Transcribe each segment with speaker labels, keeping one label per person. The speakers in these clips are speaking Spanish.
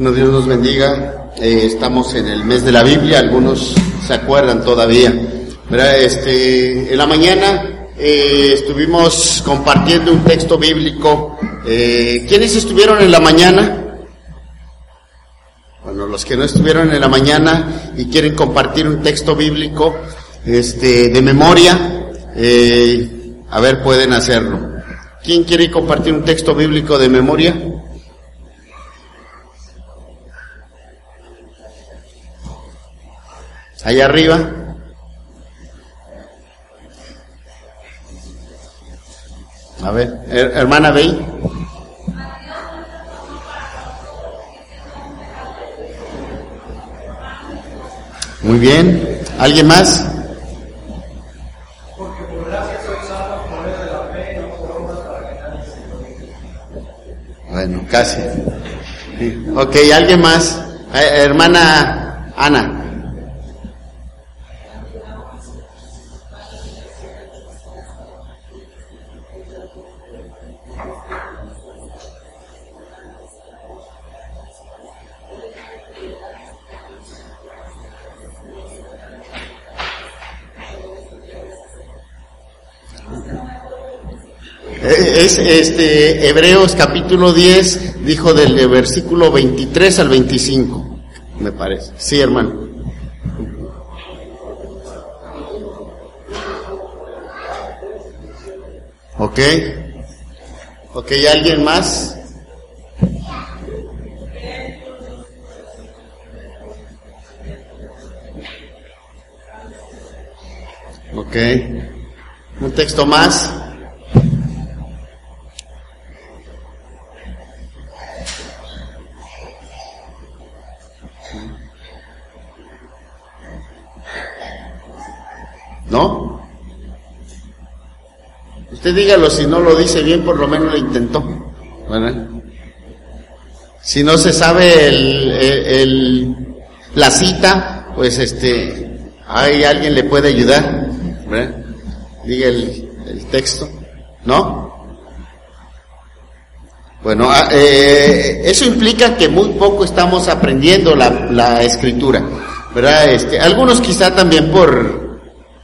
Speaker 1: Bueno, Dios nos bendiga. Eh, estamos en el mes de la Biblia, algunos se acuerdan todavía. Este, en la mañana eh, estuvimos compartiendo un texto bíblico. Eh, ¿Quiénes estuvieron en la mañana? Bueno, los que no estuvieron en la mañana y quieren compartir un texto bíblico este, de memoria, eh, a ver, pueden hacerlo. ¿Quién quiere compartir un texto bíblico de memoria? Allá arriba. A ver, her- hermana Bey. Muy bien. ¿Alguien más? Bueno, casi. Sí. Ok, ¿alguien más? Eh, hermana Ana. Eh, Es este Hebreos capítulo 10, dijo del de versículo 23 al 25, me parece. Sí, hermano. Ok. Ok, ¿alguien más? Ok. Un texto más. ¿No? Dígalo, si no lo dice bien, por lo menos lo intentó. Si no se sabe el, el- la cita, pues este, hay alguien le puede ayudar. Diga el, el texto. ¿No? Bueno, ah, eh, eso implica que muy poco estamos aprendiendo la, la escritura, ¿verdad? Este, algunos quizá también por,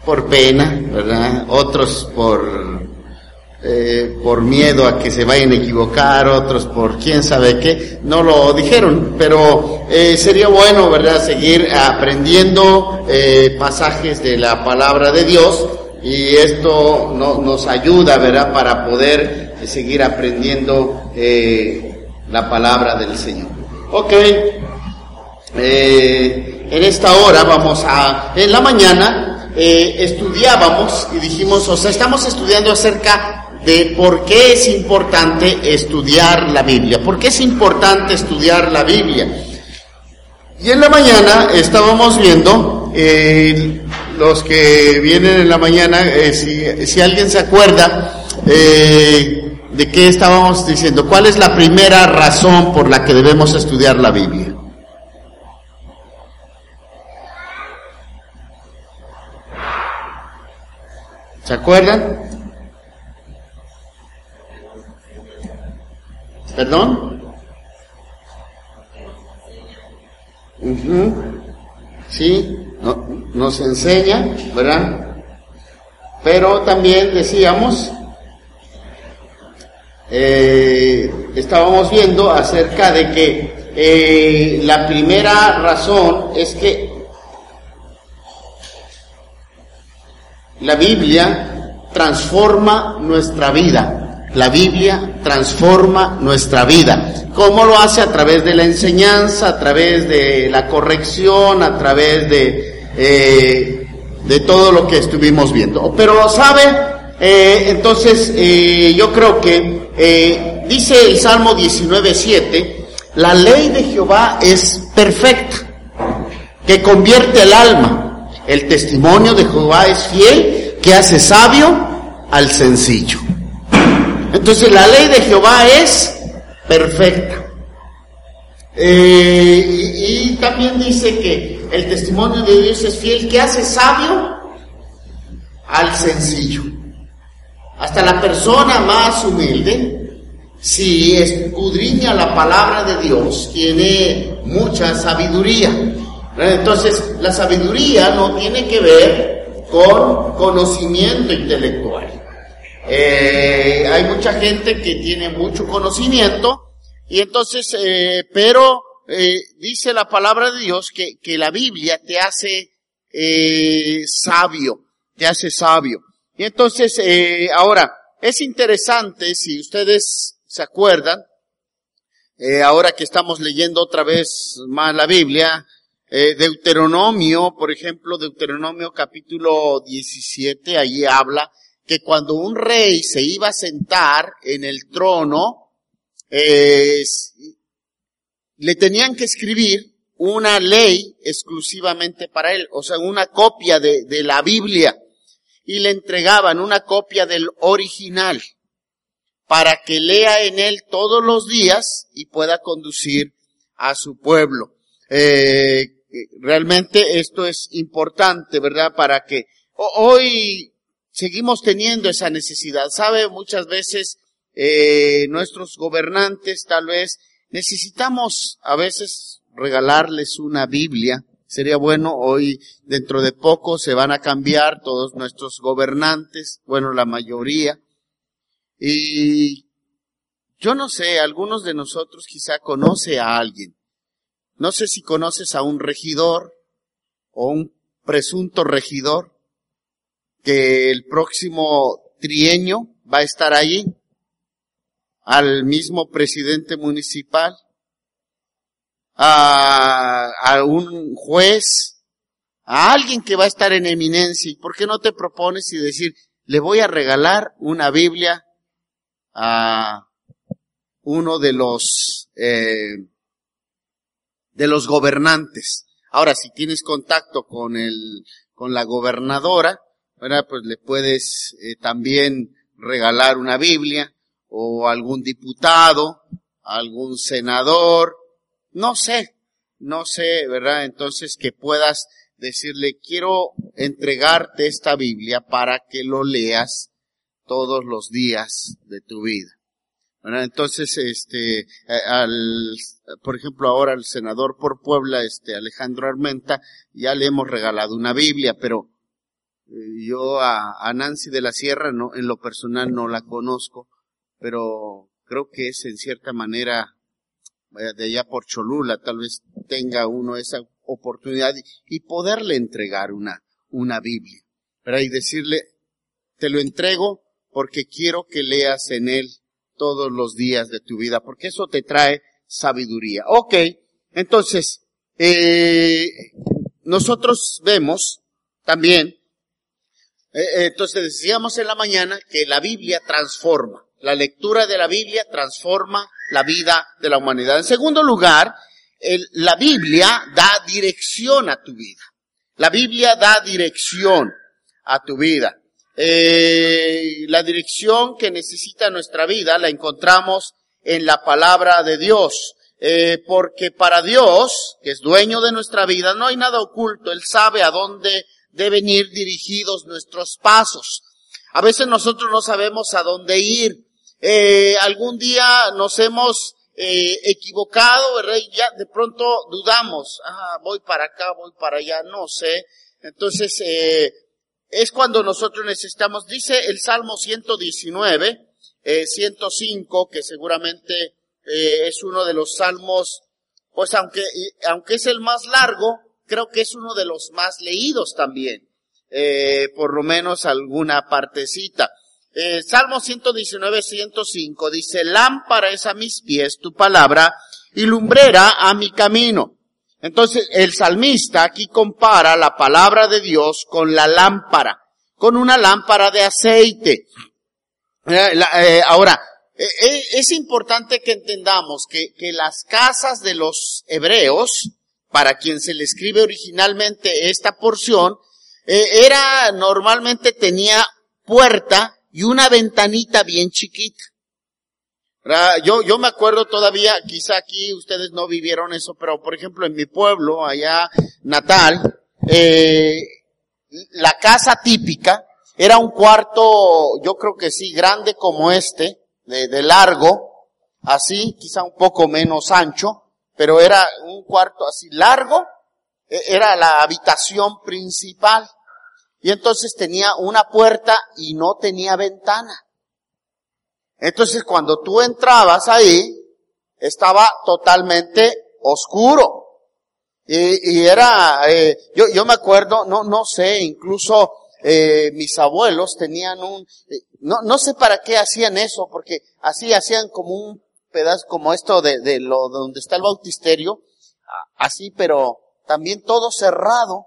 Speaker 1: por pena, ¿verdad? Otros por, eh, por miedo a que se vayan a equivocar, otros por quién sabe qué, no lo dijeron, pero eh, sería bueno, ¿verdad? Seguir aprendiendo eh, pasajes de la palabra de Dios y esto no- nos ayuda, ¿verdad? Para poder seguir aprendiendo eh, la palabra del Señor. Ok. Eh, en esta hora vamos a, en la mañana, eh, estudiábamos y dijimos, o sea, estamos estudiando acerca de por qué es importante estudiar la Biblia, por qué es importante estudiar la Biblia. Y en la mañana estábamos viendo, eh, los que vienen en la mañana, eh, si, si alguien se acuerda, eh, de qué estábamos diciendo, cuál es la primera razón por la que debemos estudiar la Biblia. ¿Se acuerdan? ¿Perdón? Sí, no- nos enseña, ¿verdad? Pero también decíamos, eh, estábamos viendo acerca de que eh, la primera razón es que la Biblia transforma nuestra vida. La Biblia transforma nuestra vida. ¿Cómo lo hace? A través de la enseñanza, a través de la corrección, a través de, eh, de todo lo que estuvimos viendo. Pero, ¿sabe? Eh, entonces, eh, yo creo que eh, dice el Salmo 19.7, la ley de Jehová es perfecta, que convierte el alma. El testimonio de Jehová es fiel, que hace sabio al sencillo. Entonces la ley de Jehová es perfecta. Eh, y, y también dice que el testimonio de Dios es fiel, que hace sabio al sencillo. Hasta la persona más humilde, si escudriña la palabra de Dios, tiene mucha sabiduría. Entonces, la sabiduría no tiene que ver con conocimiento intelectual. Eh, hay mucha gente que tiene mucho conocimiento y entonces, eh, pero eh, dice la palabra de Dios que, que la Biblia te hace sabio, te hace sabio. Y entonces, ahora, es interesante, si ustedes se acuerdan, ahora que estamos leyendo otra vez más la Biblia, Deuteronomio, por ejemplo, Deuteronomio capítulo 17, allí habla que cuando un rey se iba a sentar en el trono, le tenían que escribir una ley exclusivamente para él, o sea, una copia de, de la Biblia, y le entregaban una copia del original para que lea en él todos los días y pueda conducir a su pueblo. Eh, realmente esto es importante, ¿verdad? Para que hoy seguimos teniendo esa necesidad. Sabe, muchas veces eh, nuestros gobernantes tal vez necesitamos a veces regalarles una Biblia. Sería bueno, hoy dentro de poco se van a cambiar todos nuestros gobernantes, bueno, la mayoría. Y yo no sé, algunos de nosotros quizá conoce a alguien. No sé si conoces a un regidor o un presunto regidor que el próximo trienio va a estar allí, al mismo presidente municipal, a, un juez, a alguien que va a estar en eminencia. ¿Y por qué no te propones y decir, le voy a regalar una Biblia a uno de los, eh, de los gobernantes? Ahora, si tienes contacto con el, con la gobernadora, ¿verdad? Pues le puedes eh, también regalar una Biblia o algún diputado, algún senador, no sé, no sé, ¿verdad? Entonces que puedas decirle, quiero entregarte esta Biblia para que lo leas todos los días de tu vida. ¿verdad? Entonces, este, eh, al, por ejemplo, ahora al senador por Puebla, este, Alejandro Armenta, ya le hemos regalado una Biblia, pero yo a, Nancy de la Sierra no, en lo personal no la conozco, pero creo que es en cierta manera de allá por Cholula, tal vez tenga uno esa oportunidad y, poderle entregar una, una Biblia, ¿verdad? Y decirle, te lo entrego porque quiero que leas en él todos los días de tu vida, porque eso te trae sabiduría. Ok, entonces, eh, nosotros vemos también eh, eh, entonces decíamos en la mañana que la Biblia transforma. La lectura de la Biblia transforma la vida de la humanidad. En segundo lugar, la Biblia da dirección a tu vida. La Biblia da dirección a tu vida. Eh, la dirección que necesita nuestra vida la encontramos en la palabra de Dios. porque para Dios, que es dueño de nuestra vida, no hay nada oculto. Él sabe a dónde deben ir dirigidos nuestros pasos. A veces nosotros no sabemos a dónde ir. Eh, algún día nos hemos eh, equivocado, ¿verdad? Ya de pronto dudamos, ah, voy para acá, voy para allá, no sé. Entonces, eh, es cuando nosotros necesitamos, dice el Salmo 119, 105, que seguramente es uno de los salmos, pues aunque, aunque es el más largo, creo que es uno de los más leídos también, eh, por lo menos alguna partecita. Eh, Salmo 119, 105 dice, lámpara es a mis pies tu palabra y lumbrera a mi camino. Entonces, el salmista aquí compara la palabra de Dios con la lámpara, con una lámpara de aceite. Eh, ahora, es importante que entendamos que las casas de los hebreos para quien se le escribe originalmente esta porción, eh, era, normalmente tenía puerta y una ventanita bien chiquita. Yo, yo me acuerdo todavía, quizá aquí ustedes no vivieron eso, pero por ejemplo en mi pueblo, allá natal, eh, la casa típica era un cuarto, yo creo que sí, grande como este, de, de largo, así, quizá un poco menos ancho, pero era un cuarto así largo, e, era la habitación principal. Y entonces tenía una puerta y no tenía ventana. Entonces cuando tú entrabas ahí, estaba totalmente oscuro. Y, era, eh, yo, yo me acuerdo, no, no sé, incluso eh, mis abuelos tenían un, eh, no, no sé para qué hacían eso, porque así hacían como un pedazo, como esto de, de lo, donde está el bautisterio, así, pero también todo cerrado.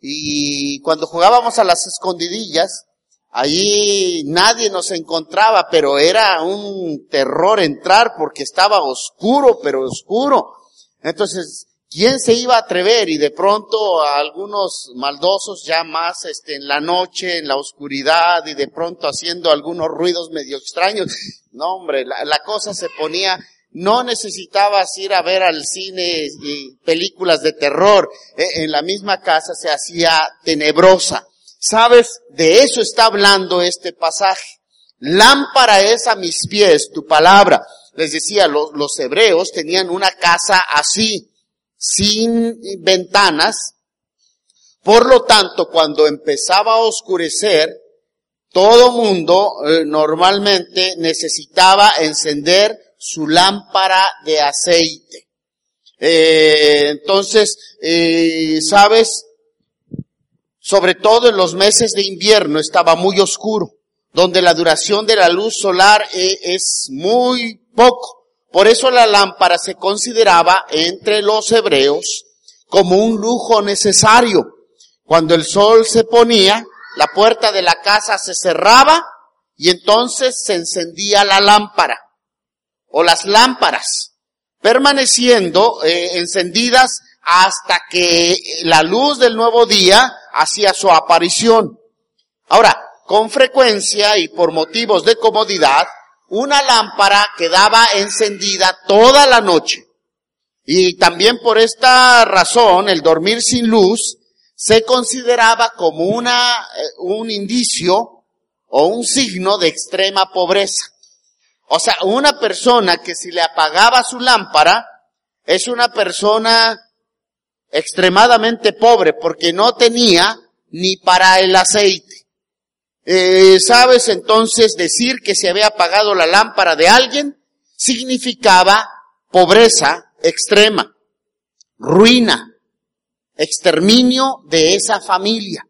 Speaker 1: Y cuando jugábamos a las escondidillas, Allí nadie nos encontraba, pero era un terror entrar porque estaba oscuro, pero oscuro. Entonces, ¿quién se iba a atrever? Y de pronto algunos maldosos ya más este, en la noche, en la oscuridad y de pronto haciendo algunos ruidos medio extraños. No, hombre, la, la cosa se ponía, no necesitabas ir a ver al cine y películas de terror. E, en la misma casa se hacía tenebrosa. Sabes, de eso está hablando este pasaje. Lámpara es a mis pies tu palabra. Les decía, los, los hebreos tenían una casa así, sin ventanas. Por lo tanto, cuando empezaba a oscurecer, todo mundo eh, normalmente necesitaba encender su lámpara de aceite. Eh, entonces, eh, sabes, sobre todo en los meses de invierno estaba muy oscuro, donde la duración de la luz solar es muy poco. Por eso la lámpara se consideraba entre los hebreos como un lujo necesario. Cuando el sol se ponía, la puerta de la casa se cerraba y entonces se encendía la lámpara o las lámparas, permaneciendo eh, encendidas hasta que la luz del nuevo día hacía su aparición. Ahora, con frecuencia y por motivos de comodidad, una lámpara quedaba encendida toda la noche. Y también por esta razón, el dormir sin luz se consideraba como una, eh, un indicio o un signo de extrema pobreza. O sea, una persona que si le apagaba su lámpara, es una persona extremadamente pobre porque no tenía ni para el aceite. Eh, ¿Sabes entonces decir que se había apagado la lámpara de alguien? Significaba pobreza extrema, ruina, exterminio de esa familia.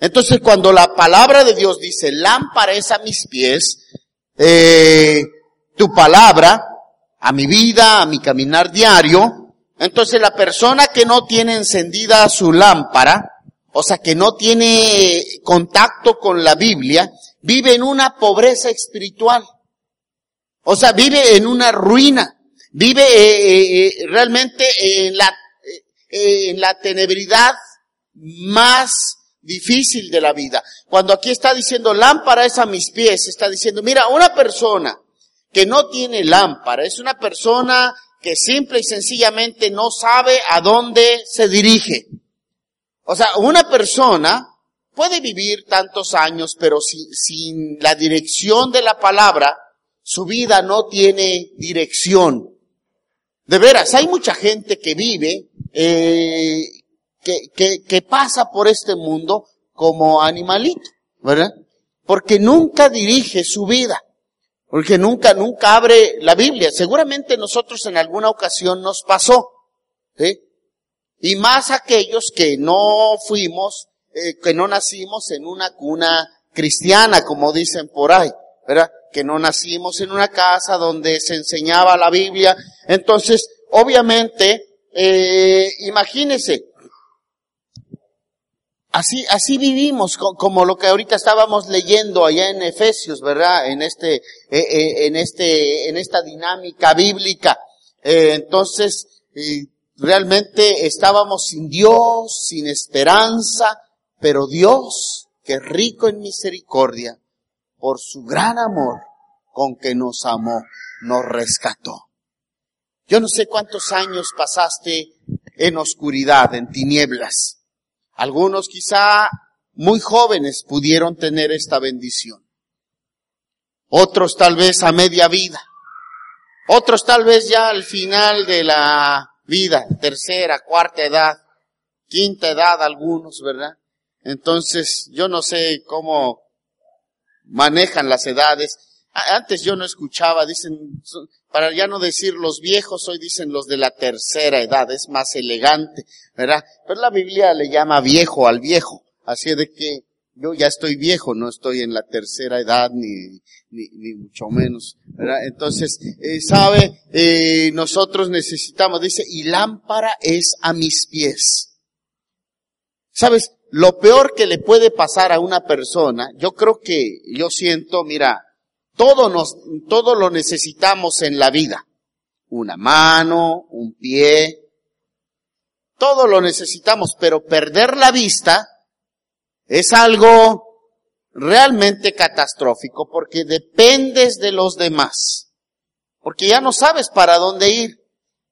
Speaker 1: Entonces cuando la palabra de Dios dice, lámpara es a mis pies, eh, tu palabra, a mi vida, a mi caminar diario, entonces la persona que no tiene encendida su lámpara, o sea, que no tiene contacto con la Biblia, vive en una pobreza espiritual. O sea, vive en una ruina. Vive eh, eh, eh, realmente en la, en la tenebridad más difícil de la vida. Cuando aquí está diciendo lámpara es a mis pies, está diciendo, mira, una persona que no tiene lámpara es una persona que simple y sencillamente no sabe a dónde se dirige. O sea, una persona puede vivir tantos años, pero sin, la dirección de la palabra, su vida no tiene dirección. De veras, hay mucha gente que vive, eh, que, que, que pasa por este mundo como animalito, ¿verdad? Porque nunca dirige su vida. Porque nunca, nunca abre la Biblia. Seguramente nosotros en alguna ocasión nos pasó. ¿sí? Y más aquellos que no fuimos, eh, que no nacimos en una cuna cristiana, como dicen por ahí, ¿verdad? Que no nacimos en una casa donde se enseñaba la Biblia. Entonces, obviamente, eh, imagínense, Así, así vivimos, como lo que ahorita estábamos leyendo allá en Efesios, ¿verdad? En este, eh, eh, en este, en esta dinámica bíblica. Entonces, realmente estábamos sin Dios, sin esperanza, pero Dios, que rico en misericordia, por su gran amor con que nos amó, nos rescató. Yo no sé cuántos años pasaste en oscuridad, en tinieblas. Algunos quizá muy jóvenes pudieron tener esta bendición. Otros tal vez a media vida. Otros tal vez ya al final de la vida, tercera, cuarta edad, quinta edad algunos, ¿verdad? Entonces, yo no sé cómo manejan las edades. Antes yo no escuchaba, dicen, para ya no decir los viejos, hoy dicen los de la tercera edad, es más elegante, ¿verdad? Pero la Biblia le llama viejo al viejo, así de que yo ya estoy viejo, no estoy en la tercera edad ni, ni, ni mucho menos. Entonces, eh, sabe, eh, nosotros necesitamos, dice, y lámpara es a mis pies. ¿Sabes? Lo peor que le puede pasar a una persona, yo creo que, yo siento, mira, todo nos, todo lo necesitamos en la vida. Una mano, un pie, todo lo necesitamos, pero perder la vista es algo realmente catastrófico porque dependes de los demás. Porque ya no sabes para dónde ir,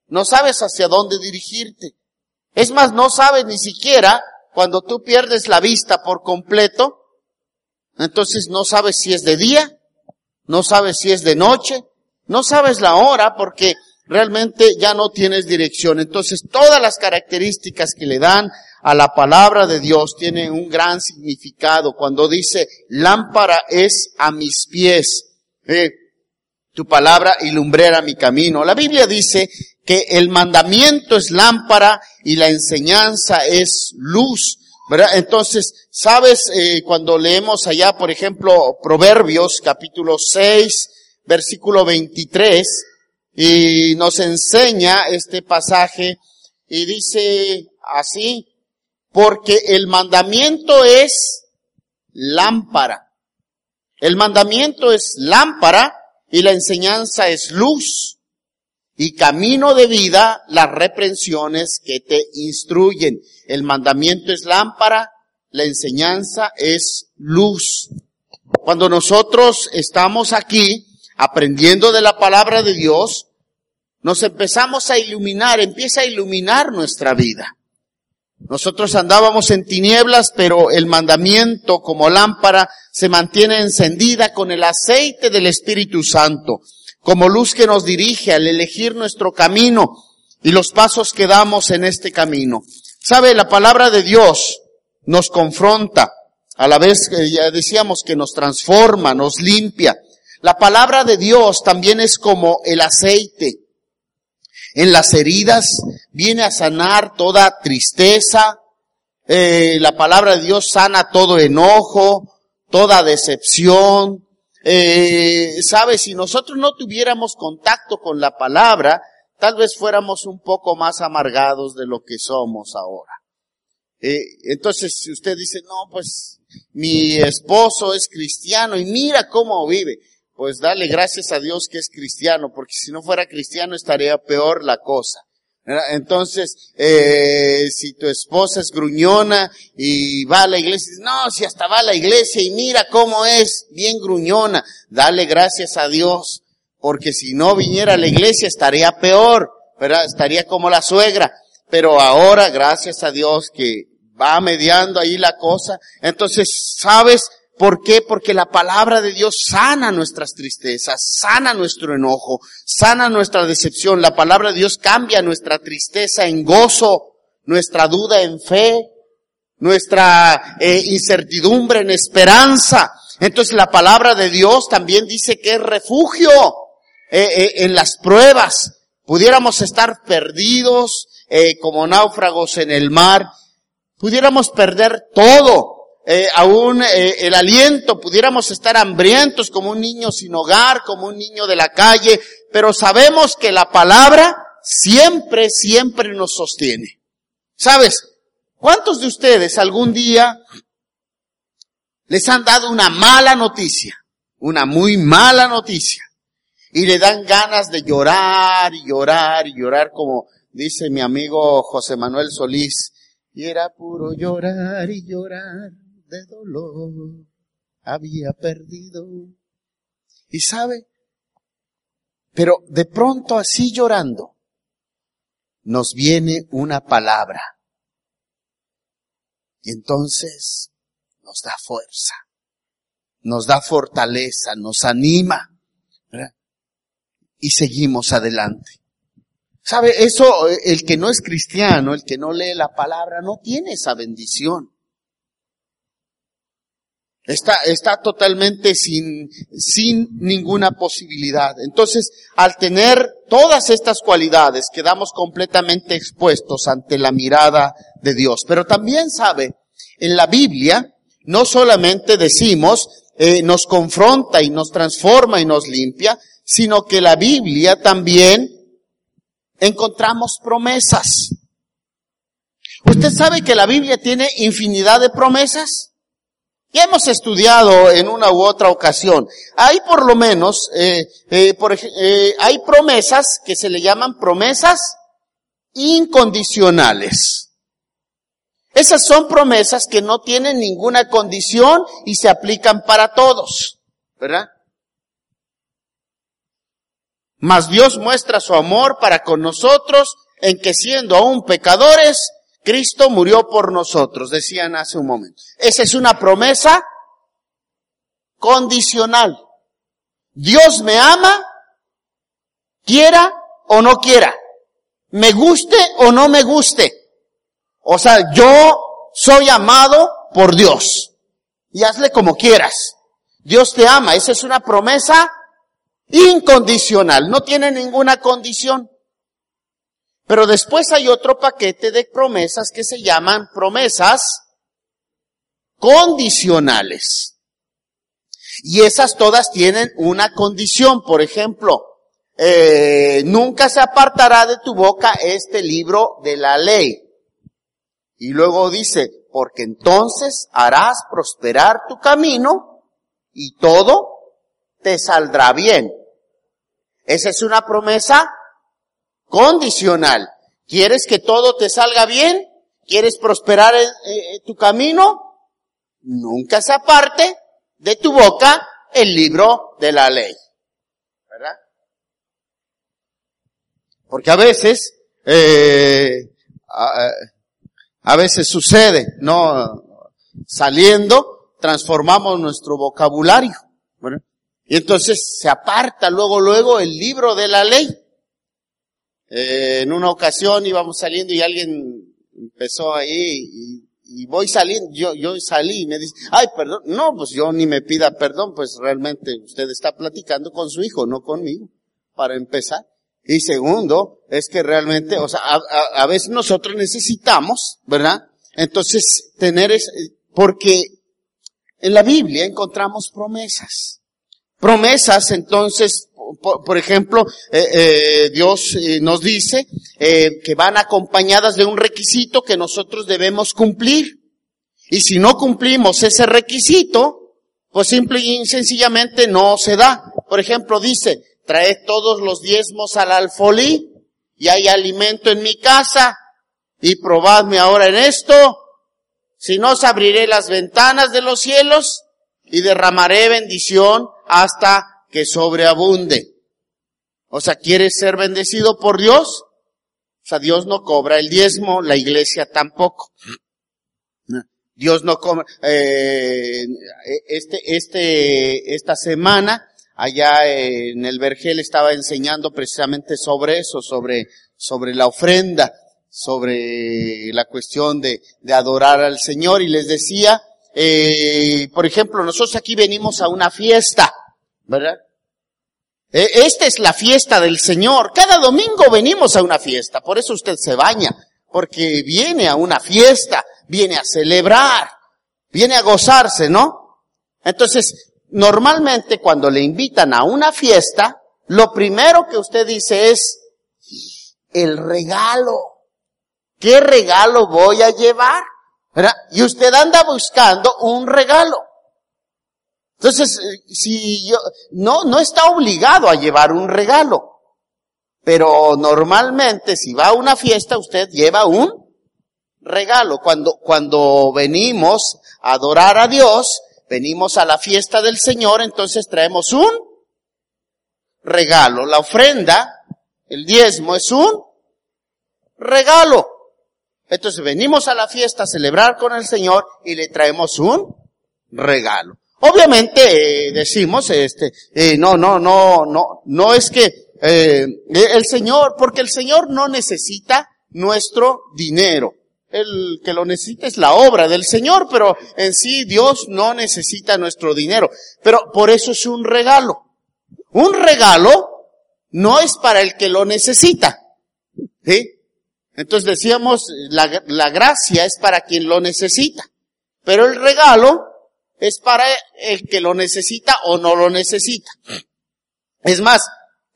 Speaker 1: no sabes hacia dónde dirigirte. Es más, no sabes ni siquiera cuando tú pierdes la vista por completo, entonces no sabes si es de día no sabes si es de noche, no sabes la hora porque realmente ya no tienes dirección. Entonces todas las características que le dan a la palabra de Dios tienen un gran significado. Cuando dice lámpara es a mis pies, eh, tu palabra y lumbrera mi camino. La Biblia dice que el mandamiento es lámpara y la enseñanza es luz. Entonces, ¿sabes? Eh, cuando leemos allá, por ejemplo, Proverbios capítulo 6, versículo 23, y nos enseña este pasaje y dice así, porque el mandamiento es lámpara. El mandamiento es lámpara y la enseñanza es luz y camino de vida las reprensiones que te instruyen. El mandamiento es lámpara, la enseñanza es luz. Cuando nosotros estamos aquí aprendiendo de la palabra de Dios, nos empezamos a iluminar, empieza a iluminar nuestra vida. Nosotros andábamos en tinieblas, pero el mandamiento como lámpara se mantiene encendida con el aceite del Espíritu Santo como luz que nos dirige al elegir nuestro camino y los pasos que damos en este camino. Sabe, la palabra de Dios nos confronta, a la vez que ya decíamos que nos transforma, nos limpia. La palabra de Dios también es como el aceite. En las heridas viene a sanar toda tristeza. Eh, la palabra de Dios sana todo enojo, toda decepción, eh, sabe, si nosotros no tuviéramos contacto con la palabra, tal vez fuéramos un poco más amargados de lo que somos ahora. Eh, entonces, si usted dice, no, pues mi esposo es cristiano y mira cómo vive, pues dale gracias a Dios que es cristiano, porque si no fuera cristiano estaría peor la cosa. Entonces, eh, si tu esposa es gruñona y va a la iglesia, no, si hasta va a la iglesia y mira cómo es, bien gruñona, dale gracias a Dios, porque si no viniera a la iglesia estaría peor. Estaría como la suegra. Pero ahora, gracias a Dios que va mediando ahí la cosa, entonces, ¿sabes? ¿Por qué? Porque la palabra de Dios sana nuestras tristezas, sana nuestro enojo, sana nuestra decepción. La palabra de Dios cambia nuestra tristeza en gozo, nuestra duda en fe, nuestra eh, incertidumbre en esperanza. Entonces la palabra de Dios también dice que es refugio eh, eh, en las pruebas. Pudiéramos estar perdidos como náufragos en el mar, pudiéramos perder todo, eh, aún eh, el aliento, pudiéramos estar hambrientos como un niño sin hogar, como un niño de la calle, pero sabemos que la palabra siempre, siempre nos sostiene. ¿Sabes? ¿Cuántos de ustedes algún día les han dado una mala noticia? Una muy mala noticia. Y le dan ganas de llorar y llorar y llorar como dice mi amigo José Manuel Solís, y era puro llorar y llorar de dolor. Había perdido. Y sabe, pero de pronto así llorando, nos viene una palabra. Y entonces nos da fuerza, nos da fortaleza, nos anima. Y seguimos adelante. ¿Sabe? Eso, el que no es cristiano, el que no lee la palabra, no tiene esa bendición. Está, está totalmente sin, sin ninguna posibilidad. Entonces, al tener todas estas cualidades, quedamos completamente expuestos ante la mirada de Dios. Pero también sabe, en la Biblia, no solamente decimos, eh, nos confronta y nos transforma y nos limpia, sino que la Biblia también encontramos promesas. ¿Usted sabe que la Biblia tiene infinidad de promesas? Ya hemos estudiado en una u otra ocasión. Hay por lo menos, eh, eh, por, eh, hay promesas que se le llaman promesas incondicionales. Esas son promesas que no tienen ninguna condición y se aplican para todos, ¿verdad? Mas Dios muestra su amor para con nosotros en que siendo aún pecadores, Cristo murió por nosotros, decían hace un momento. Esa es una promesa condicional. Dios me ama, quiera o no quiera, me guste o no me guste. O sea, yo soy amado por Dios. Y hazle como quieras. Dios te ama. Esa es una promesa incondicional. No tiene ninguna condición. Pero después hay otro paquete de promesas que se llaman promesas condicionales. Y esas todas tienen una condición. Por ejemplo, eh, nunca se apartará de tu boca este libro de la ley. Y luego dice, porque entonces harás prosperar tu camino y todo te saldrá bien. Esa es una promesa condicional. ¿Quieres que todo te salga bien? ¿Quieres prosperar en, tu camino? Nunca se aparte de tu boca el libro de la ley. ¿Verdad? Porque a veces, eh, a, a veces sucede, ¿no? Saliendo, transformamos nuestro vocabulario. Y entonces se aparta luego, luego el libro de la ley. Eh, en una ocasión íbamos saliendo y alguien empezó ahí y, y, voy saliendo, yo, yo salí y me dice, ay, perdón, no, pues yo ni me pida perdón, pues realmente usted está platicando con su hijo, no conmigo, para empezar. Y segundo, es que realmente, o sea, a, a, veces nosotros necesitamos, ¿verdad? Entonces, tener es, porque en la Biblia encontramos promesas. Promesas, entonces, por, ejemplo, eh, eh, Dios eh, nos dice que van acompañadas de un requisito que nosotros debemos cumplir. Y si no cumplimos ese requisito, pues simple y sencillamente no se da. Por ejemplo, dice, trae todos los diezmos al alfolí y hay alimento en mi casa y probadme ahora en esto. Si no, os abriré las ventanas de los cielos y derramaré bendición hasta que sobreabunde. O sea, ¿quieres ser bendecido por Dios? O sea, Dios no cobra el diezmo, la iglesia tampoco. Dios no cobra, eh, este, este, esta semana, allá en el Vergel estaba enseñando precisamente sobre eso, sobre, sobre la ofrenda, sobre la cuestión de, de adorar al Señor y les decía, eh, por ejemplo, nosotros aquí venimos a una fiesta, ¿verdad? Eh, esta es la fiesta del Señor. Cada domingo venimos a una fiesta. Por eso usted se baña. Porque viene a una fiesta, viene a celebrar, viene a gozarse, ¿no? Entonces, normalmente cuando le invitan a una fiesta, lo primero que usted dice es, el regalo. ¿Qué regalo voy a llevar? ¿Verdad? Y usted anda buscando un regalo. Entonces, eh, si yo, no, no está obligado a llevar un regalo. Pero normalmente si va a una fiesta usted lleva un regalo. Cuando, cuando venimos a adorar a Dios, venimos a la fiesta del Señor, entonces traemos un regalo. La ofrenda, el diezmo es un regalo. Entonces venimos a la fiesta a celebrar con el Señor y le traemos un regalo. Obviamente eh, decimos, este, eh, no, no, no, no, no es que eh, el Señor, porque el Señor no necesita nuestro dinero. El que lo necesita es la obra del Señor, pero en sí Dios no necesita nuestro dinero. Pero por eso es un regalo. Un regalo no es para el que lo necesita. ¿Sí? Entonces decíamos, la, la gracia es para quien lo necesita. Pero el regalo es para el que lo necesita o no lo necesita. Es más,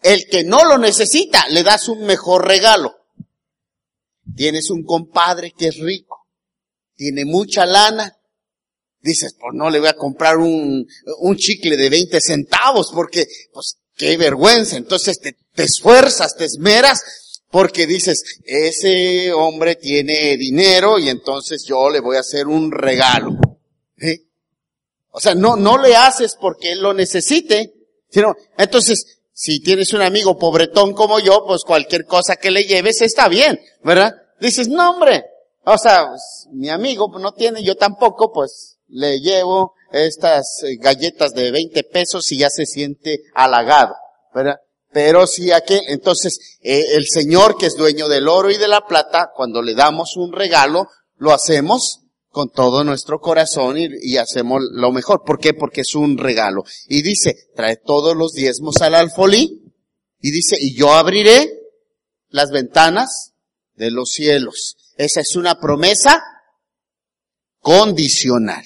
Speaker 1: el que no lo necesita le das un mejor regalo. Tienes un compadre que es rico, tiene mucha lana. Dices, pues no le voy a comprar un, un chicle de 20 centavos porque, pues, qué vergüenza. Entonces te, te esfuerzas, te esmeras porque dices, ese hombre tiene dinero y entonces yo le voy a hacer un regalo. O sea, no, no le haces porque él lo necesite, sino, entonces, si tienes un amigo pobretón como yo, pues cualquier cosa que le lleves está bien, ¿verdad? Dices, no hombre, o sea, pues, mi amigo no tiene, yo tampoco, pues le llevo estas eh, galletas de 20 pesos y ya se siente halagado, ¿verdad? Pero si aquí, entonces, eh, el Señor que es dueño del oro y de la plata, cuando le damos un regalo, lo hacemos con todo nuestro corazón y, hacemos lo mejor. ¿Por qué? Porque es un regalo. Y dice, trae todos los diezmos al alfolí y dice, y yo abriré las ventanas de los cielos. Esa es una promesa condicional.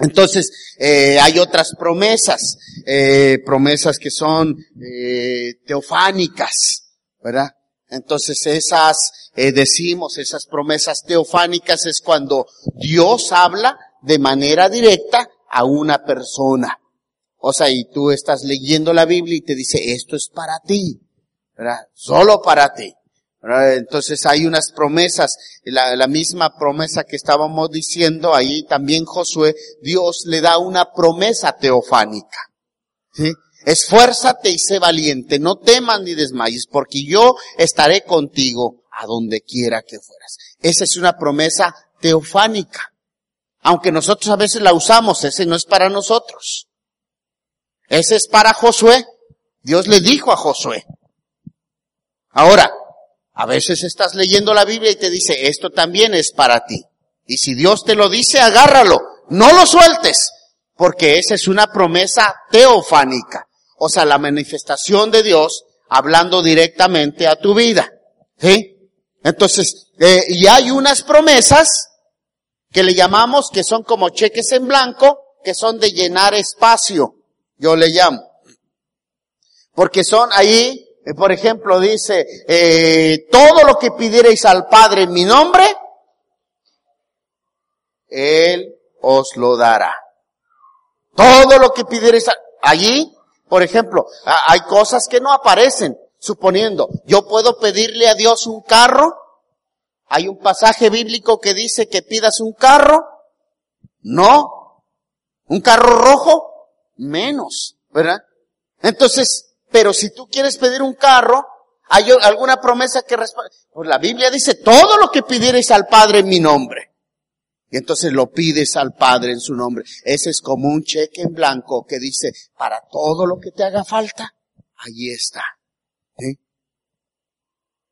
Speaker 1: Entonces, eh, hay otras promesas, eh, promesas que son eh, teofánicas, ¿verdad? Entonces esas, eh, decimos, esas promesas teofánicas es cuando Dios habla de manera directa a una persona. O sea, y tú estás leyendo la Biblia y te dice, esto es para ti, ¿verdad? Solo para ti. Entonces hay unas promesas, la, la, misma promesa que estábamos diciendo, ahí también Josué, Dios le da una promesa teofánica. ¿sí? Esfuérzate y sé valiente, no temas ni desmayes, porque yo estaré contigo a donde quiera que fueras. Esa es una promesa teofánica. Aunque nosotros a veces la usamos, ese no es para nosotros. Ese es para Josué. Dios le dijo a Josué. Ahora, a veces estás leyendo la Biblia y te dice, esto también es para ti. Y si Dios te lo dice, agárralo. No lo sueltes. Porque esa es una promesa teofánica. O sea, la manifestación de Dios hablando directamente a tu vida. ¿Sí? Entonces, eh, y hay unas promesas que le llamamos que son como cheques en blanco, que son de llenar espacio. Yo le llamo. Porque son ahí eh, por ejemplo, dice, eh, todo lo que pidierais al Padre en mi nombre, Él os lo dará. Todo lo que pidierais allí, por ejemplo, hay cosas que no aparecen. Suponiendo, yo puedo pedirle a Dios un carro. Hay un pasaje bíblico que dice que pidas un carro. No. ¿Un carro rojo? Menos, ¿verdad? Entonces, pero si tú quieres pedir un carro, ¿hay alguna promesa que responde? Pues la Biblia dice, todo lo que pidieres al Padre en mi nombre. Y entonces lo pides al Padre en su nombre. Ese es como un cheque en blanco que dice, para todo lo que te haga falta, ahí está.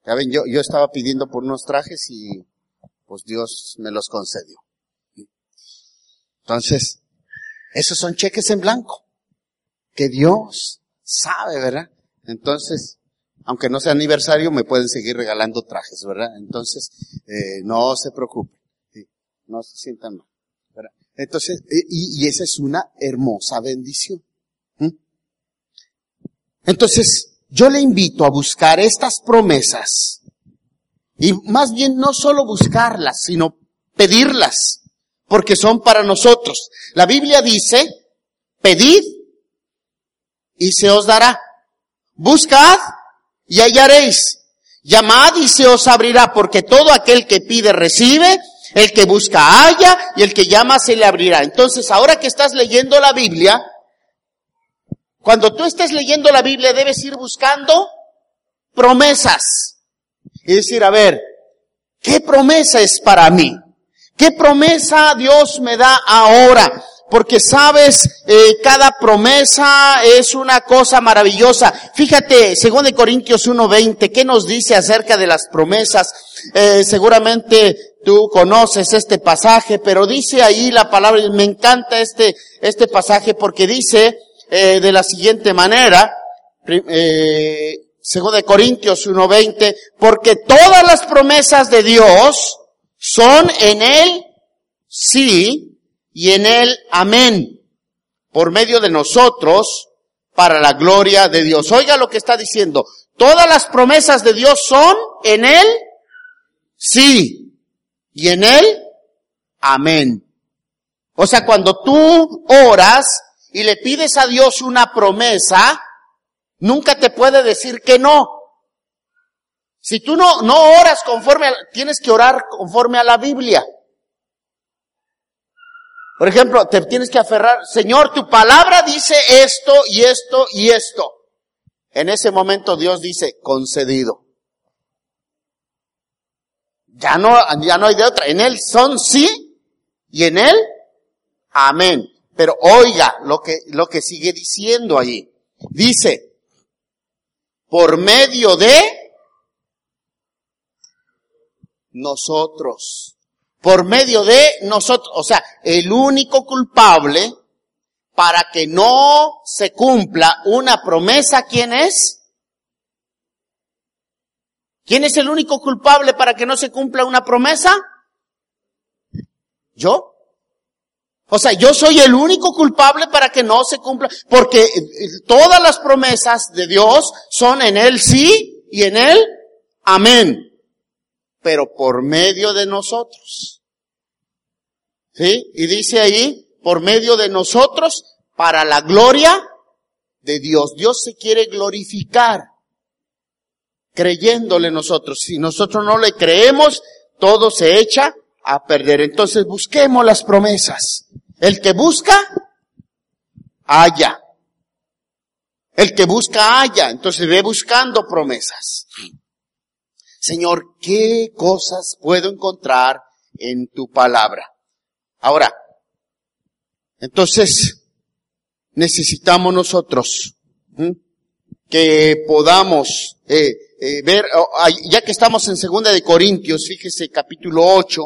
Speaker 1: Ya ven, yo, yo estaba pidiendo por unos trajes y pues Dios me los concedió. Entonces, esos son cheques en blanco que Dios sabe, ¿verdad? Entonces, aunque no sea aniversario, me pueden seguir regalando trajes, ¿verdad? Entonces, eh, no se preocupen, no se sientan mal. Entonces, y, y esa es una hermosa bendición. Entonces, yo le invito a buscar estas promesas y más bien no solo buscarlas, sino pedirlas, porque son para nosotros. La Biblia dice, pedid y se os dará. Buscad y hallaréis. Llamad y se os abrirá, porque todo aquel que pide recibe, el que busca halla y el que llama se le abrirá. Entonces, ahora que estás leyendo la Biblia, cuando tú estés leyendo la Biblia debes ir buscando promesas. Y decir, a ver, ¿qué promesa es para mí? ¿Qué promesa Dios me da ahora? Porque sabes, eh, cada promesa es una cosa maravillosa. Fíjate, según de Corintios 1.20, ¿qué nos dice acerca de las promesas? Eh, seguramente tú conoces este pasaje, pero dice ahí la palabra, me encanta este, este pasaje porque dice eh, de la siguiente manera, eh, según de Corintios 1.20, porque todas las promesas de Dios son en Él sí y en Él amén, por medio de nosotros, para la gloria de Dios. Oiga lo que está diciendo. Todas las promesas de Dios son en Él sí y en Él amén. O sea, cuando tú oras y le pides a Dios una promesa, Nunca te puede decir que no. Si tú no, no oras conforme, a, tienes que orar conforme a la Biblia. Por ejemplo, te tienes que aferrar, Señor, tu palabra dice esto y esto y esto. En ese momento Dios dice, concedido. Ya no, ya no hay de otra. En Él son sí y en Él, amén. Pero oiga lo que, lo que sigue diciendo allí. Dice, por medio de nosotros. Por medio de nosotros. O sea, el único culpable para que no se cumpla una promesa, ¿quién es? ¿Quién es el único culpable para que no se cumpla una promesa? ¿Yo? O sea, yo soy el único culpable para que no se cumpla, porque eh, todas las promesas de Dios son en Él sí y en Él amén. Pero por medio de nosotros. ¿Sí? Y dice ahí, por medio de nosotros, para la gloria de Dios. Dios se quiere glorificar creyéndole nosotros. Si nosotros no le creemos, todo se echa a perder. Entonces busquemos las promesas. El que busca, haya. El que busca, haya. Entonces ve buscando promesas. Señor, ¿qué cosas puedo encontrar en tu palabra? Ahora, entonces, necesitamos nosotros que podamos eh, eh, ver, oh, ya que estamos en segunda de Corintios, fíjese capítulo 8,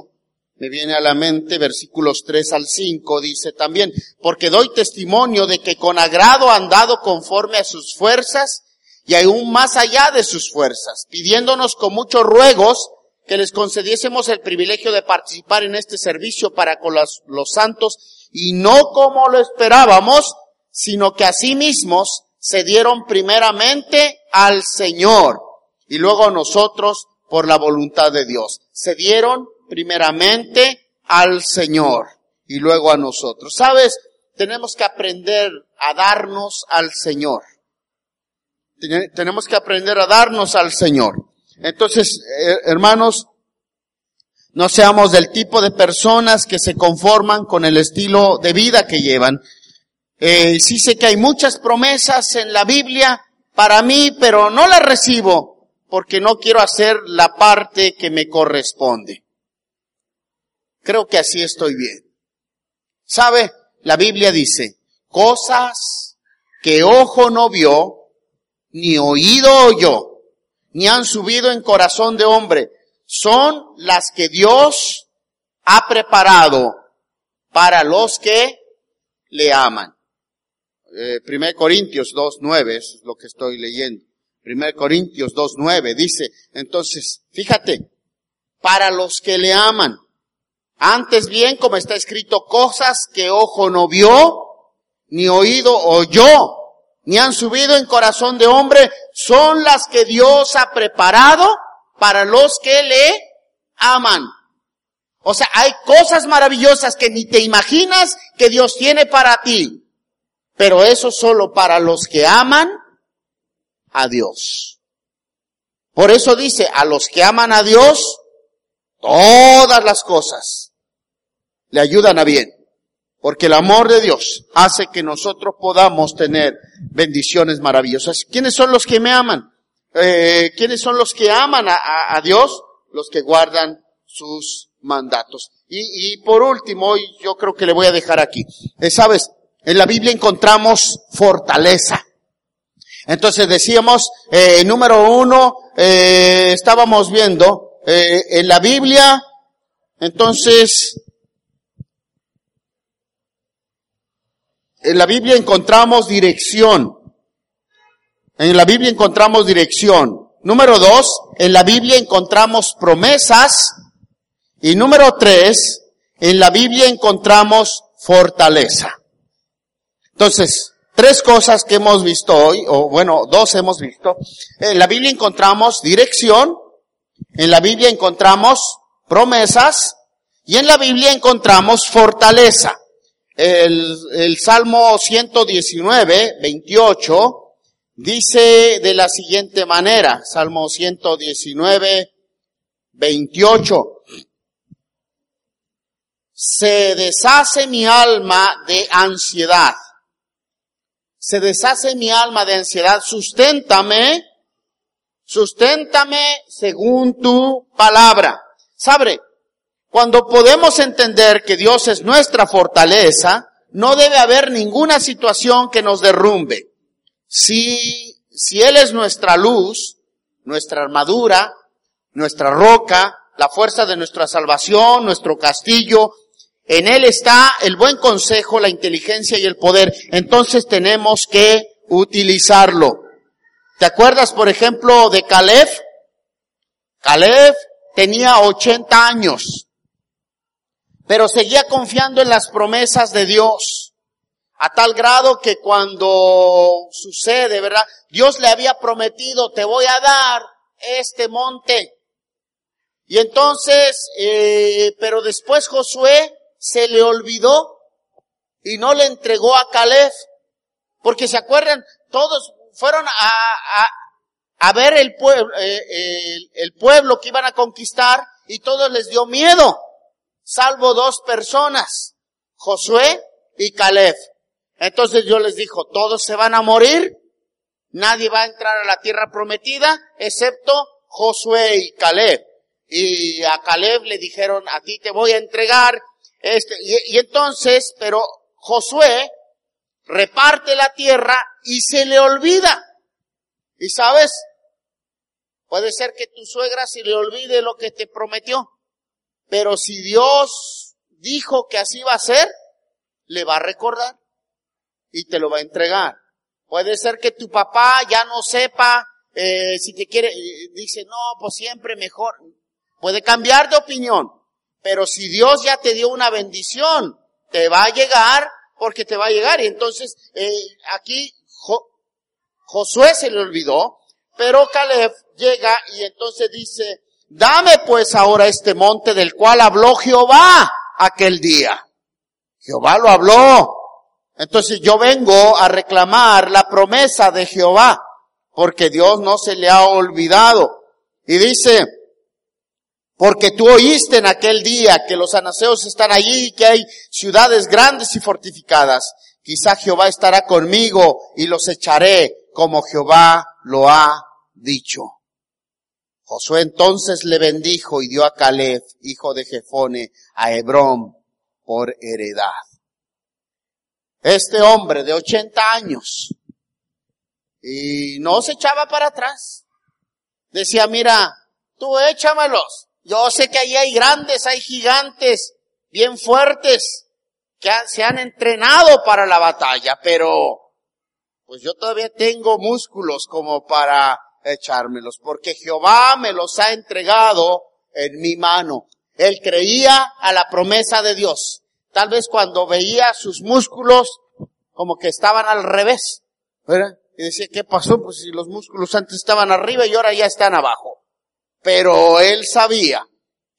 Speaker 1: me viene a la mente versículos 3 al 5, dice también, porque doy testimonio de que con agrado han dado conforme a sus fuerzas y aún más allá de sus fuerzas, pidiéndonos con muchos ruegos que les concediésemos el privilegio de participar en este servicio para con los, santos y no como lo esperábamos, sino que así mismos se dieron primeramente al Señor y luego a nosotros por la voluntad de Dios. Se dieron primeramente al Señor y luego a nosotros. ¿Sabes? Tenemos que aprender a darnos al Señor. Tenemos que aprender a darnos al Señor. Entonces, eh, hermanos, no seamos del tipo de personas que se conforman con el estilo de vida que llevan. Eh, sí sé que hay muchas promesas en la Biblia para mí, pero no las recibo porque no quiero hacer la parte que me corresponde. Creo que así estoy bien. ¿Sabe? La Biblia dice, cosas que ojo no vio, ni oído oyó, ni han subido en corazón de hombre, son las que Dios ha preparado para los que le aman. Eh, 1 Corintios 2.9, eso es lo que estoy leyendo. 1 Corintios 2.9 dice, entonces, fíjate, para los que le aman. Antes bien, como está escrito, cosas que ojo no vio, ni oído oyó, ni han subido en corazón de hombre, son las que Dios ha preparado para los que le aman. O sea, hay cosas maravillosas que ni te imaginas que Dios tiene para ti. Pero eso solo para los que aman a Dios. Por eso dice, a los que aman a Dios, todas las cosas le ayudan a bien. Porque el amor de Dios hace que nosotros podamos tener bendiciones maravillosas. ¿Quiénes son los que me aman? Eh, ¿Quiénes son los que aman a, Dios? Los que guardan sus mandatos. Y, por último, yo creo que le voy a dejar aquí. Eh, Sabes, en la Biblia encontramos fortaleza. Entonces decíamos, eh, número uno, estábamos viendo en la Biblia, entonces, en la Biblia encontramos dirección. En la Biblia encontramos dirección. Número dos, en la Biblia encontramos promesas. Y número tres, en la Biblia encontramos fortaleza. Entonces, tres cosas que hemos visto hoy, o bueno, dos hemos visto. En la Biblia encontramos dirección, en la Biblia encontramos promesas y en la Biblia encontramos fortaleza. El, el Salmo 119, 28, dice de la siguiente manera, Salmo 119, 28. Se deshace mi alma de ansiedad se deshace mi alma de ansiedad, susténtame, susténtame según tu palabra. Sabe, cuando podemos entender que Dios es nuestra fortaleza, no debe haber ninguna situación que nos derrumbe. Si, si Él es nuestra luz, nuestra armadura, nuestra roca, la fuerza de nuestra salvación, nuestro castillo, en Él está el buen consejo, la inteligencia y el poder. Entonces tenemos que utilizarlo. ¿Te acuerdas, por ejemplo, de Caleb? Caleb tenía 80 años, pero seguía confiando en las promesas de Dios. A tal grado que cuando sucede, ¿verdad? Dios le había prometido, te voy a dar este monte. Y entonces, eh, pero después Josué se le olvidó y no le entregó a Caleb. Porque se acuerdan, todos fueron a, a, ver el pueblo, eh, el, pueblo que iban a conquistar y todos les dio miedo, salvo dos personas, Josué y Caleb. Entonces yo les dijo, todos se van a morir, nadie va a entrar a la tierra prometida, excepto Josué y Caleb. Y a Caleb le dijeron, a ti te voy a entregar este, y, entonces, pero Josué reparte la tierra y se le olvida. Y sabes, puede ser que tu suegra se le olvide lo que te prometió, pero si Dios dijo que así va a ser, le va a recordar y te lo va a entregar. Puede ser que tu papá ya no sepa eh, si te quiere, eh, dice, no, pues siempre mejor. Puede cambiar de opinión, pero si Dios ya te dio una bendición, te va a llegar porque te va a llegar. Y entonces, eh, aquí Josué se le olvidó, pero Caleb llega y entonces dice, dame pues ahora este monte del cual habló Jehová aquel día. Jehová lo habló. Entonces yo vengo a reclamar la promesa de Jehová, porque Dios no se le ha olvidado. Y dice, porque tú oíste en aquel día que los anaseos están allí que hay ciudades grandes y fortificadas. Quizá Jehová estará conmigo y los echaré como Jehová lo ha dicho. Josué entonces le bendijo y dio a Caleb, hijo de Jefone, a Hebrón por heredad. Este hombre de 80 años y no se echaba para atrás. Decía, mira, tú échamelos. Yo sé que ahí hay grandes, hay gigantes bien fuertes que se han entrenado para la batalla, pero pues yo todavía tengo músculos como para echármelos, porque Jehová me los ha entregado en mi mano. Él creía a la promesa de Dios. Tal vez cuando veía sus músculos como que estaban al revés. Y decía, ¿qué pasó? Pues si los músculos antes estaban arriba y ahora ya están abajo pero él sabía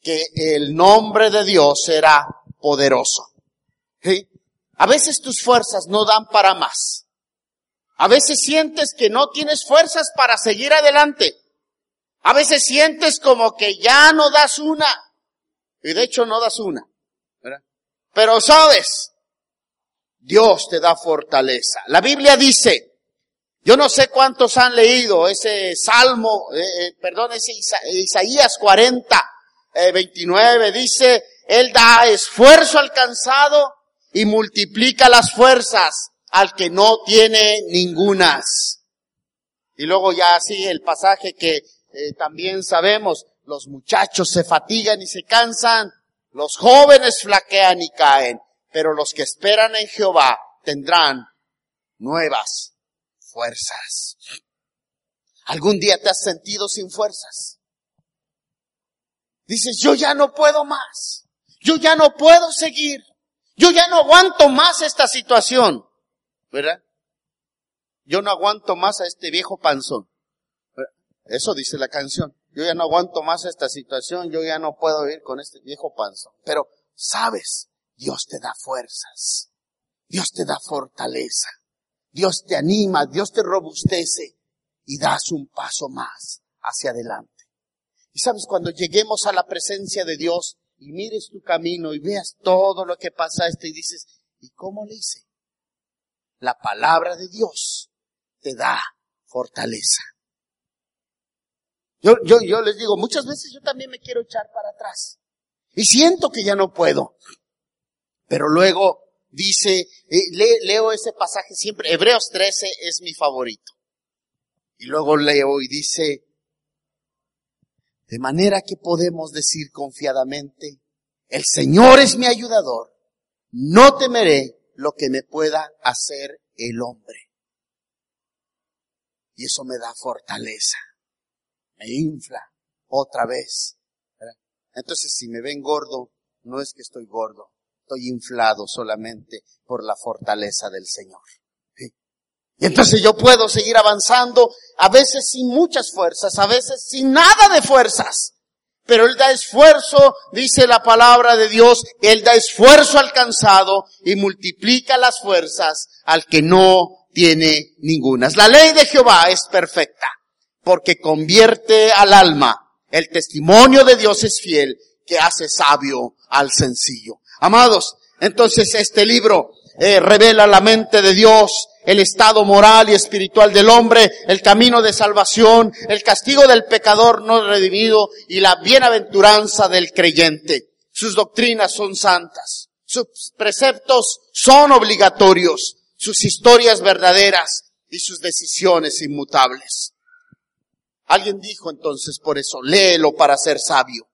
Speaker 1: que el nombre de Dios era poderoso. A veces tus fuerzas no dan para más. A veces sientes que no tienes fuerzas para seguir adelante. A veces sientes como que ya no das una. Y de hecho no das una. Pero sabes, Dios te da fortaleza. La Biblia dice, yo no sé cuántos han leído ese Salmo, eh, eh, perdón, ese Isaías 40, 29, eh, dice, Él da esfuerzo alcanzado y multiplica las fuerzas al que no tiene ningunas. Y luego ya así el pasaje que también sabemos, los muchachos se fatigan y se cansan, los jóvenes flaquean y caen, pero los que esperan en Jehová tendrán nuevas fuerzas. ¿Algún día te has sentido sin fuerzas? Dices, yo ya no puedo más. Yo ya no puedo seguir. Yo ya no aguanto más esta situación. ¿Verdad? Yo no aguanto más a este viejo panzón. Eso dice la canción. Yo ya no aguanto más esta situación. Yo ya no puedo ir con este viejo panzón. Pero, sabes, Dios te da fuerzas. Dios te da fortaleza. Dios te anima, Dios te robustece y das un paso más hacia adelante. Y sabes, cuando lleguemos a la presencia de Dios y mires tu camino y veas todo lo que pasaste y dices, ¿y cómo le hice? La palabra de Dios te da fortaleza. Yo, yo, yo les digo, muchas veces yo también me quiero echar para atrás. Y siento que ya no puedo. Pero luego dice, eh, leo ese pasaje siempre, Hebreos 13 es mi favorito. Y luego leo y dice, de manera que podemos decir confiadamente, el Señor es mi ayudador, no temeré lo que me pueda hacer el hombre. Y eso me da fortaleza, me infla otra vez. Entonces si me ven gordo, no es que estoy gordo, estoy inflado solamente por la fortaleza del Señor. Y entonces yo puedo seguir avanzando, a veces sin muchas fuerzas, a veces sin nada de fuerzas. Pero Él da esfuerzo, dice la palabra de Dios, Él da esfuerzo alcanzado y multiplica las fuerzas al que no tiene ninguna. La ley de Jehová es perfecta, porque convierte al alma. El testimonio de Dios es fiel, que hace sabio al sencillo. Amados, entonces este libro eh, revela la mente de Dios, el estado moral y espiritual del hombre, el camino de salvación, el castigo del pecador no redimido y la bienaventuranza del creyente. Sus doctrinas son santas, sus preceptos son obligatorios, sus historias verdaderas y sus decisiones inmutables. Alguien dijo entonces por eso, léelo para ser sabio,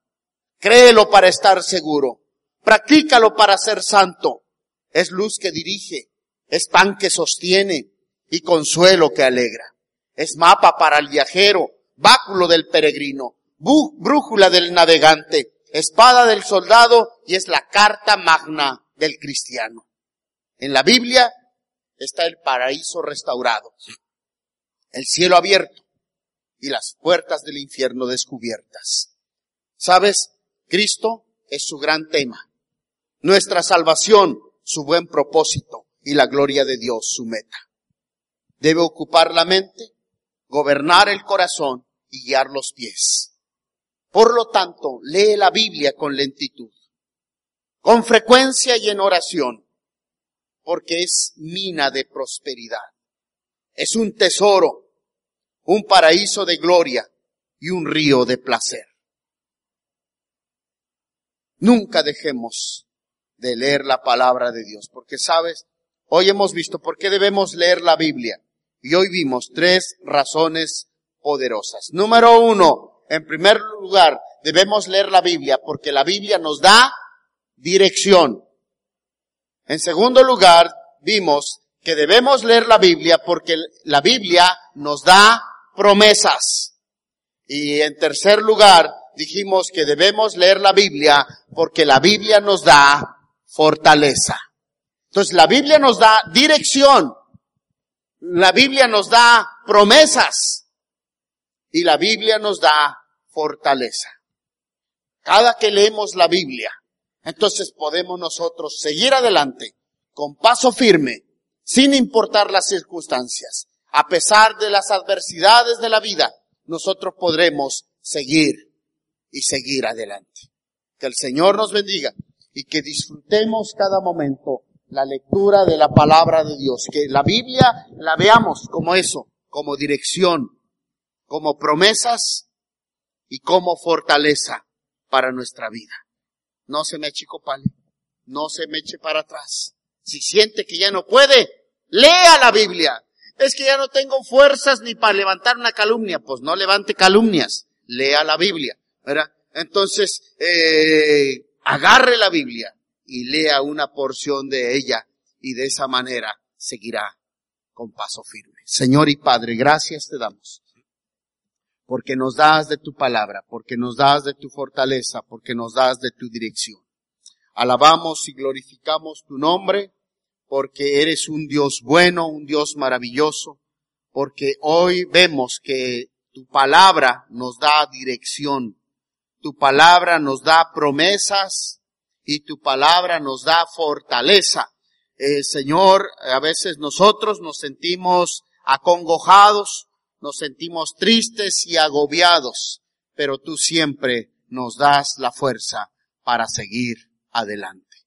Speaker 1: créelo para estar seguro, Practícalo para ser santo. Es luz que dirige, es pan que sostiene y consuelo que alegra. Es mapa para el viajero, báculo del peregrino, brújula del navegante, espada del soldado y es la carta magna del cristiano. En la Biblia está el paraíso restaurado, el cielo abierto y las puertas del infierno descubiertas. ¿Sabes? Cristo es su gran tema nuestra salvación, su buen propósito y la gloria de Dios, su meta. Debe ocupar la mente, gobernar el corazón y guiar los pies. Por lo tanto, lee la Biblia con lentitud, con frecuencia y en oración, porque es mina de prosperidad. Es un tesoro, un paraíso de gloria y un río de placer. Nunca dejemos de leer la palabra de Dios. Porque sabes, hoy hemos visto por qué debemos leer la Biblia. Y hoy vimos tres razones poderosas. Número uno, en primer lugar, debemos leer la Biblia porque la Biblia nos da dirección. En segundo lugar, vimos que debemos leer la Biblia porque la Biblia nos da promesas. Y en tercer lugar, dijimos que debemos leer la Biblia porque la Biblia nos da fortaleza. Entonces la Biblia nos da dirección, la Biblia nos da promesas y la Biblia nos da fortaleza. Cada que leemos la Biblia, entonces podemos nosotros seguir adelante con paso firme, sin importar las circunstancias. A pesar de las adversidades de la vida, nosotros podremos seguir y seguir adelante. Que el Señor nos bendiga y que disfrutemos cada momento la lectura de la palabra de Dios, que la Biblia la veamos como eso, como dirección, como promesas y como fortaleza para nuestra vida. No se me eche copale, no se me eche para atrás. Si siente que ya no puede, lea la Biblia. Es que ya no tengo fuerzas ni para levantar una calumnia. Pues no levante calumnias, lea la Biblia, ¿verdad? Entonces, eh, agarre la Biblia y lea una porción de ella y de esa manera seguirá con paso firme. Señor y Padre, gracias te damos porque nos das de tu palabra, porque nos das de tu fortaleza, porque nos das de tu dirección. Alabamos y glorificamos tu nombre, porque eres un Dios bueno, un Dios maravilloso, porque hoy vemos que tu palabra nos da dirección, tu palabra nos da promesas y tu palabra nos da fortaleza. Señor, a veces nosotros nos sentimos acongojados, nos sentimos tristes y agobiados, pero tú siempre nos das la fuerza para seguir adelante.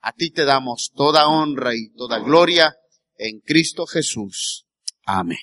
Speaker 1: A ti te damos toda honra y toda gloria en Cristo Jesús. Amén.